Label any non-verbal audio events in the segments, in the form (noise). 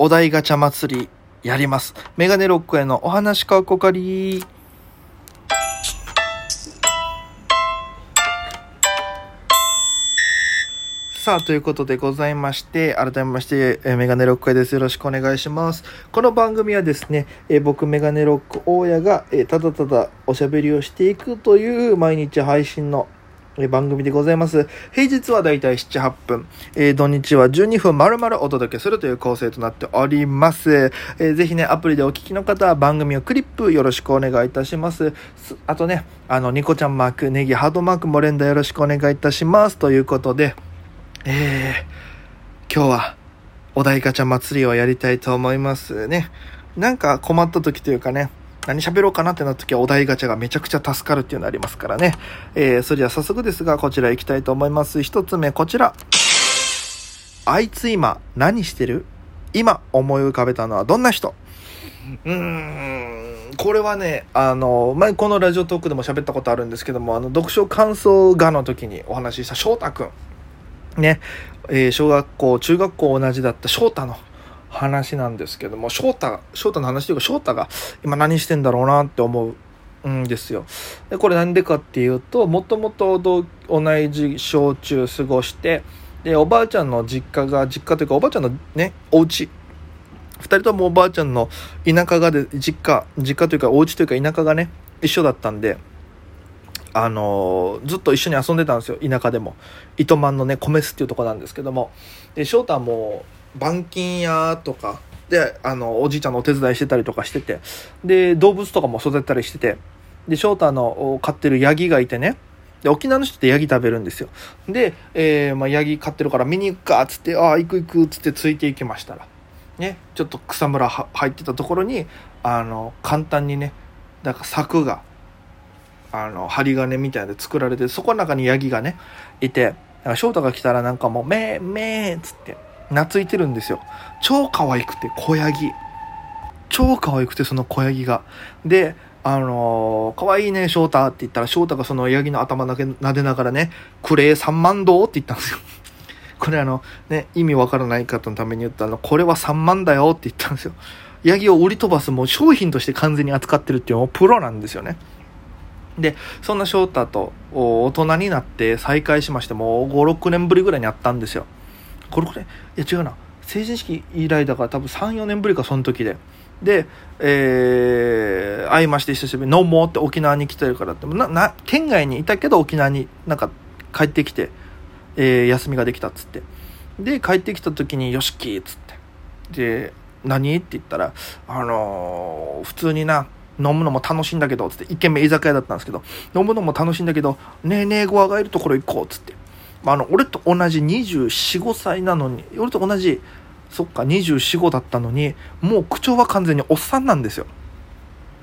お題ガチャ祭りやります。メガネロックへのお話かこかり。さあ、ということでございまして、改めまして、えーメガネロックへです。よろしくお願いします。この番組はですね、えー僕、メガネロック大家が、えーただただおしゃべりをしていくという毎日配信の番組でございます。平日はだいたい7、8分、えー土日は12分丸々お届けするという構成となっております。えーぜひね、アプリでお聞きの方は番組をクリップよろしくお願いいたします。あとね、あの、ニコちゃんマーク、ネギハードマークも連打よろしくお願いいたします。ということで、えー、今日はお題ガチャ祭りをやりたいと思いますね。なんか困った時というかね、何喋ろうかなってなった時はお題ガチャがめちゃくちゃ助かるっていうのありますからね。えー、それでは早速ですが、こちら行きたいと思います。一つ目、こちら。あいつ今何してる？今思い浮かべたのはどんな人？うーん、これはね、あの、前このラジオトークでも喋ったことあるんですけども、あの、読書感想画の時にお話しした翔太くん。ね、えー小学校、中学校同じだった翔太の話なんですけども、翔太、翔太の話というか翔太が今何してんだろうなって思うんですよ。で、これなんでかっていうと、もともと同じ小中過ごして、で、おばあちゃんの実家が、実家というかおばあちゃんのね、お家二人ともおばあちゃんの田舎がで、実家、実家というかお家というか田舎がね、一緒だったんで、あのーずっと一緒に遊んでたんですよ、田舎でも。糸満のね、米巣っていうとこなんですけども。で、翔太も、板金屋とか、で、あの、おじいちゃんのお手伝いしてたりとかしてて、で、動物とかも育てたりしてて、で、翔太の飼ってるヤギがいてね、で、沖縄の人ってヤギ食べるんですよ。で、えー、まあ、ヤギ飼ってるから見に行くか、つって、ああ、行く行く、つってついて行きましたら。ね、ちょっと草むら入ってたところに、あの、簡単にね、なんか柵が、あの、針金みたいなので作られて、そこの中にヤギがね、いて、翔太が来たらなんかもう、めーめーっつって、懐いてるんですよ。超可愛くて、小ヤギ。超可愛くて、その小ヤギが。で、あのー、可愛いね、翔太って言ったら、翔太がそのヤギの頭だけ撫でながらね、クレー3万銅って言ったんですよ。(laughs) これあの、ね、意味わからない方のために言ったあの、これは3万だよって言ったんですよ。ヤギを売り飛ばすもう商品として完全に扱ってるっていうのもプロなんですよね。で、そんな翔太と大人になって再会しまして、もう5、6年ぶりぐらいに会ったんですよ。5、6年いや違うな。成人式以来だから多分3、4年ぶりか、その時で。で、えー、会いまして久しぶり、飲もうって沖縄に来てるからって、な、な、県外にいたけど沖縄になんか帰ってきて、えー休みができたっつって。で、帰ってきた時に、よしきっつって。で、何？って言ったら、あのー普通にな、飲むのも楽しいんだけど、つって、一軒目居酒屋だったんですけど、飲むのも楽しいんだけど、ねえねえゴアがいるところ行こう、っつって。まあ、あの、俺と同じ24、5歳なのに、俺と同じ、そっか、24、5だったのに、もう口調は完全におっさんなんですよ。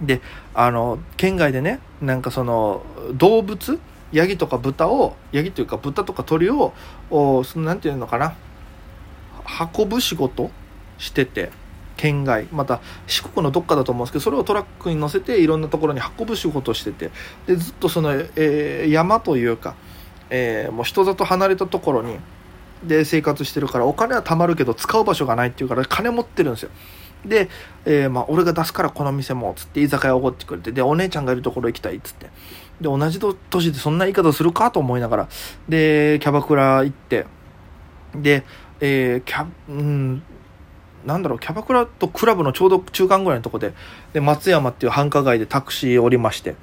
で、あの、県外でね、なんかその、動物ヤギとか豚を、ヤギというか豚とか鳥を、おその、なんていうのかな、運ぶ仕事してて、県外、また四国のどっかだと思うんですけど、それをトラックに乗せていろんなところに運ぶ仕事してて、で、ずっとその、えー山というか、えーもう人里離れたところに、で生活してるからお金は貯まるけど使う場所がないっていうから金持ってるんですよ。で、えーまあ、俺が出すからこの店もつって居酒屋おごってくれてでお姉ちゃんがいるところ行きたいっつって。で同じ年でそんな言い方するかと思いながらでキャバクラ行ってで、えーキャうんなんだろうキャバクラとクラブのちょうど中間ぐらいのとこでで松山っていう繁華街でタクシー降りまして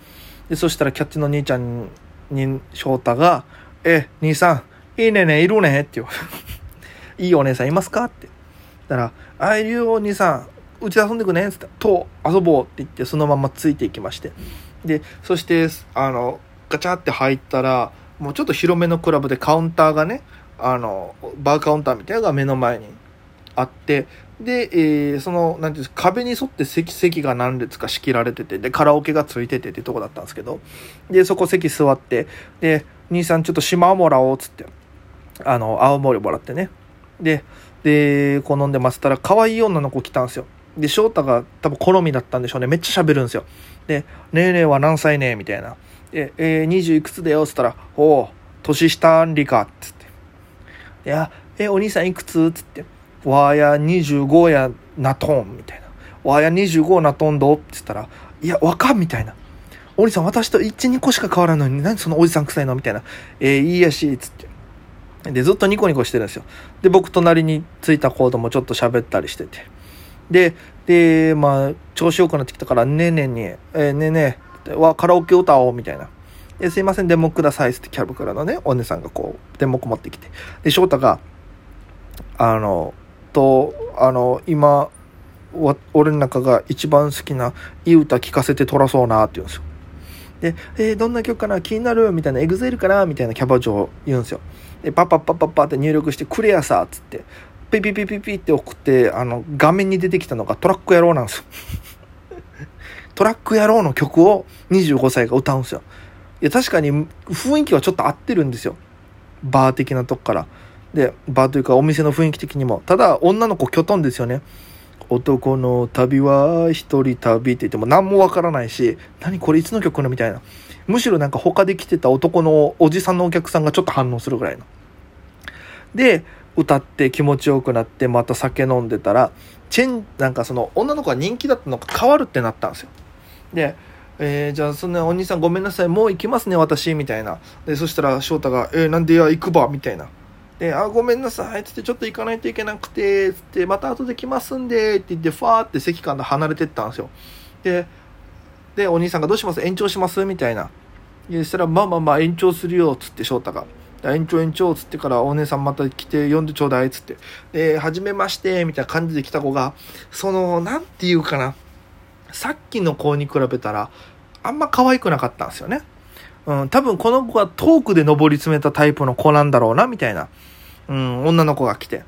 でそしたらキャッチの兄ちゃんに翔太が「え兄さんいいねねいるね」って言われ (laughs) いいお姉さんいますか?」って。言ったら「ああいうお兄さんうちで遊んでくね」っつって「と遊ぼう」って言ってそのままついていきまして。でそしてあのガチャって入ったらもうちょっと広めのクラブでカウンターがねあのバーカウンターみたいなのが目の前にあってで、えーその、なんていうんですか、壁に沿って席、席が何列か仕切られてて、で、カラオケがついててってとこだったんですけど、で、そこ席座って、で、兄さんちょっと島をもらおうっつって、あの、青森もらってね。で、で、こう飲んでましたら、可愛い女の子来たんですよ。で、翔太が多分好みだったんでしょうね。めっちゃ喋るんですよ。で、ねえねえは何歳ねえみたいな。で、えー、20いくつだよっつったら、おう、年下んりかっつって。いや、え、お兄さんいくつっつって。わーや25やなとん、みたいな。わーや25なとんどって言ったら、いや、わかん、みたいな。お兄さん、私と1、2個しか変わらないのに、何そのおじさん臭いの？みたいな。えー、いいやし、つって。で、ずっとニコニコしてるんですよ。で、僕隣に着いた子ともちょっと喋ったりしてて。で、で、まあ、調子よくなってきたから、ねえねえに、えー、ねえねえ、わ、カラオケ歌おう、みたいな。えすいません、電目ください、ってキャブからのね、お姉さんがこう、電目持ってきて。で、翔太が、あの、と、あの、今、俺の中が一番好きないい歌聴かせてとらそうなって言うんですよ。で、えー、どんな曲かな？気になる？みたいな、エグゼルかな？みたいなキャバ嬢言うんですよ。で、パッパッパッパッパって入力して、くれやさっつって、ピピピピピって送って、あの、画面に出てきたのがトラック野郎なんですよ。(laughs) トラック野郎の曲を25歳が歌うんですよ。いや、確かに雰囲気はちょっと合ってるんですよ。バー的なとこから。で、バーというかお店の雰囲気的にも。ただ、女の子きょとんですよね。男の旅は一人旅って言っても何もわからないし、何これいつの曲のみたいな。むしろなんか他で来てた男のおじさんのお客さんがちょっと反応するぐらいの。で、歌って気持ちよくなってまた酒飲んでたら、チェン、なんかその女の子が人気だったのが変わるってなったんですよ。で、えー、じゃあそんなお兄さんごめんなさい、もう行きますね、私、みたいな。で、そしたら翔太が、えー、なんでや、行くば、みたいな。で、あ、ごめんなさい、つってちょっと行かないといけなくて、つって、また後で来ますんで、って言って、ファーって席から離れてったんですよ。で、で、お兄さんがどうします？延長します？みたいな。そしたら、まあまあまあ延長するよ、つって翔太が。延長延長つってからお姉さんまた来て呼んでちょうだいつって。で、はじめまして、みたいな感じで来た子が、その、なんていうかな。さっきの子に比べたら、あんま可愛くなかったんですよね。うん、多分この子はトークで上り詰めたタイプの子なんだろうな、みたいな。うん、女の子が来て。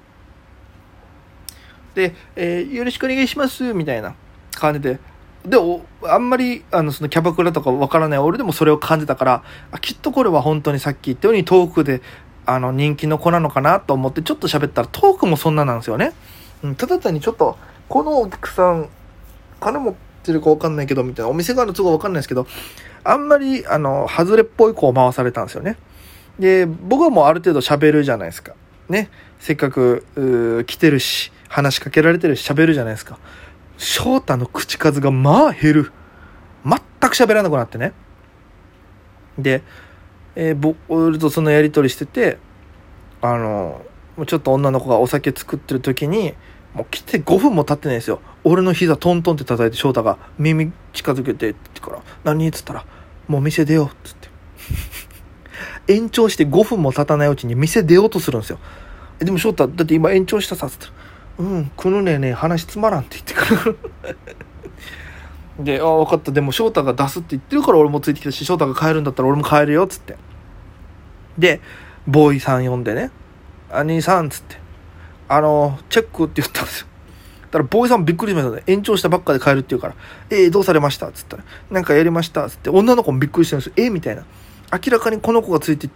で、えー、よろしくお願いします、みたいな感じで。で、あんまり、あの、そのキャバクラとかわからない俺でもそれを感じたから、きっとこれは本当にさっき言ったようにトークで、あの、人気の子なのかなと思ってちょっと喋ったらトークもそんななんですよね。うん、ただ単にちょっと、このお客さん、金持ってるかわかんないけど、みたいな、お店側の都合わかんないですけど、あんまり、あの、外れっぽい子を回されたんですよね。で、僕はもうある程度喋るじゃないですか。ね。せっかく、来てるし、話しかけられてるし、喋るじゃないですか。翔太の口数がまあ減る。全く喋らなくなってね。で、えー、僕とそのやり取りしてて、あの、ちょっと女の子がお酒作ってる時に、もう来て5分も経ってないですよ。俺の膝トントンって叩いて翔太が耳近づけてって言から、何?っつったら、もう店出ようっつって。(laughs) 延長して5分も経たないうちに店出ようとするんですよ。でも翔太、だって今延長したさっつったら、うん、このねえねえ話つまらんって言ってから (laughs) で、ああ、分かった。でも翔太が出すって言ってるから俺もついてきたし、翔太が帰るんだったら俺も帰るよ、っつって。で、ボーイさん呼んでね、兄さんっ、つって。あの、チェックって言ったんですよ。だから、ボーイさんびっくりしましたね。延長したばっかで帰るって言うから、えー、どうされました？っつったら、なんかやりました？っつって、女の子もびっくりしてるんですよ。えー、みたいな。明らかにこの子がついて、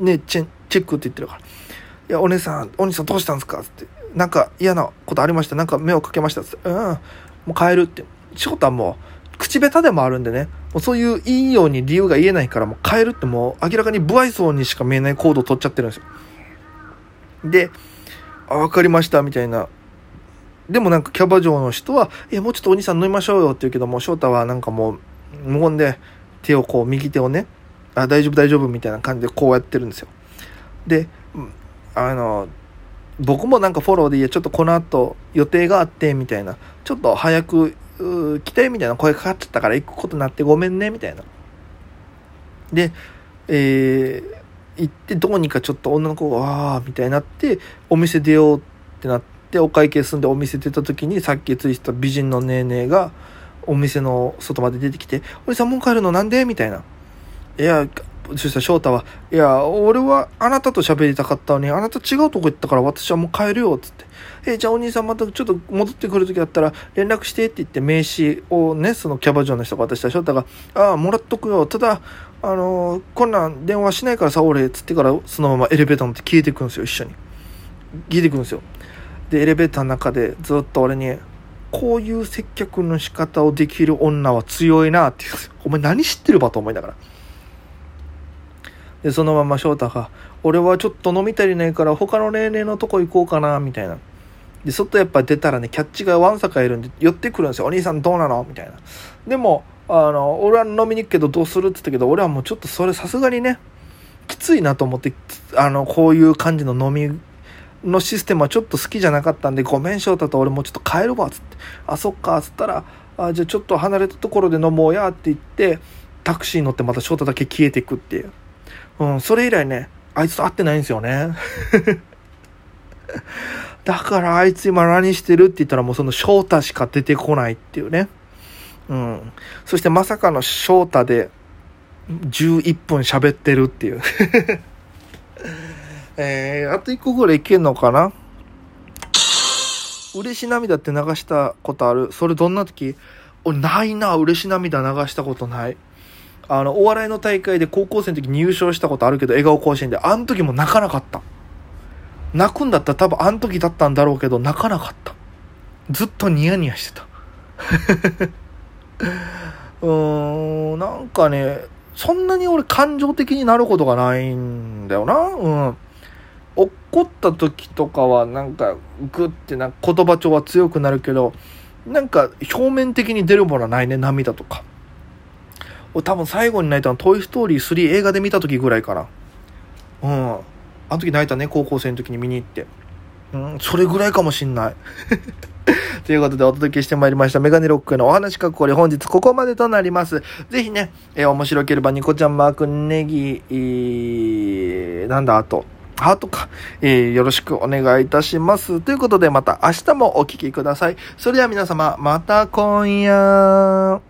ね、チェチェックって言ってるから。いや、お姉さん、お兄さんどうしたんですか？っつって。なんか嫌なことありました？なんか目をかけました？っつって。うん、もう帰るって。仕事はもう、口下手でもあるんでね、もうそういういいように理由が言えないから、もう帰るってもう明らかに不愛想にしか見えない行動を取っちゃってるんですよ。で、あ、わかりました、みたいな。でもなんかキャバ嬢の人は、いや、もうちょっとお兄さん飲みましょうよって言うけども、翔太はなんかもう、無言で手をこう、右手をね、あ、大丈夫大丈夫みたいな感じでこうやってるんですよ。で、あの、僕もなんかフォローでいや、ちょっとこの後予定があって、みたいな。ちょっと早く来て、みたいな声かかっちゃったから行くことになってごめんね、みたいな。で、えー、行ってどうにかちょっと女の子がわあみたいになってお店出ようってなってお会計済んでお店出た時にさっきついてた美人のネーネーがお店の外まで出てきて「おじさんもう帰るのなんで?」みたいな。いやそしたら翔太は「いや俺はあなたと喋りたかったのにあなた違うとこ行ったから私はもう帰るよ」っつって「えじゃあお兄さんまたちょっと戻ってくる時だったら連絡して」って言って名刺をねそのキャバ嬢の人が渡した翔太が「ああもらっとくよただあのー、こんなん電話しないからさ、俺、つってからそのままエレベーター乗って消えていくんですよ、一緒に。消えていくんですよ。で、エレベーターの中でずっと俺に、こういう接客の仕方をできる女は強いなって言うんですよ。お前何知ってるばと思いながら。で、そのまま翔太が、俺はちょっと飲み足りないから他の例年のとこ行こうかな、みたいな。で、外やっぱ出たらね、キャッチがワンサカいるんで、寄ってくるんですよ。お兄さんどうなの？みたいな。でも、あの、俺は飲みに行くけどどうする？って言ったけど、俺はもうちょっとそれさすがにね、きついなと思って、あの、こういう感じの飲みのシステムはちょっと好きじゃなかったんで、ごめん翔太と俺もうちょっと帰るわ、つって。あ、そっか、っつったら、あ、じゃあちょっと離れたところで飲もうや、って言って、タクシーに乗ってまた翔太だけ消えていくっていう。うん、それ以来ね、あいつと会ってないんですよね。(laughs) だからあいつ今何してるって言ったらもうその翔太しか出てこないっていうね。うん。そしてまさかの翔太で11分喋ってるっていう (laughs) えー、あと1個ぐらいいけんのかな？嬉し涙って流したことある？それどんな時？俺ないな、嬉し涙流したことない。あの、お笑いの大会で高校生の時に優勝したことあるけど、笑顔甲子園で、あの時も泣かなかった。泣くんだったら多分あの時だったんだろうけど、泣かなかった。ずっとニヤニヤしてた。(laughs) うーん、なんかね、そんなに俺感情的になることがないんだよな。うん。怒った時とかはなんかグッてな言葉調は強くなるけど、なんか表面的に出るものはないね、涙とか。多分最後に泣いたのトイストーリー3映画で見た時ぐらいかな。うん。あの時泣いたね、高校生の時に見に行って。うん、それぐらいかもしんない。(laughs) ということでお届けしてまいりました。メガネロックへのお話かっこり本日ここまでとなります。ぜひね、えー、面白ければニコちゃんマークネギ、えー、なんだあと、ハートか、えー、よろしくお願いいたします。ということでまた明日もお聴きください。それでは皆様、また今夜。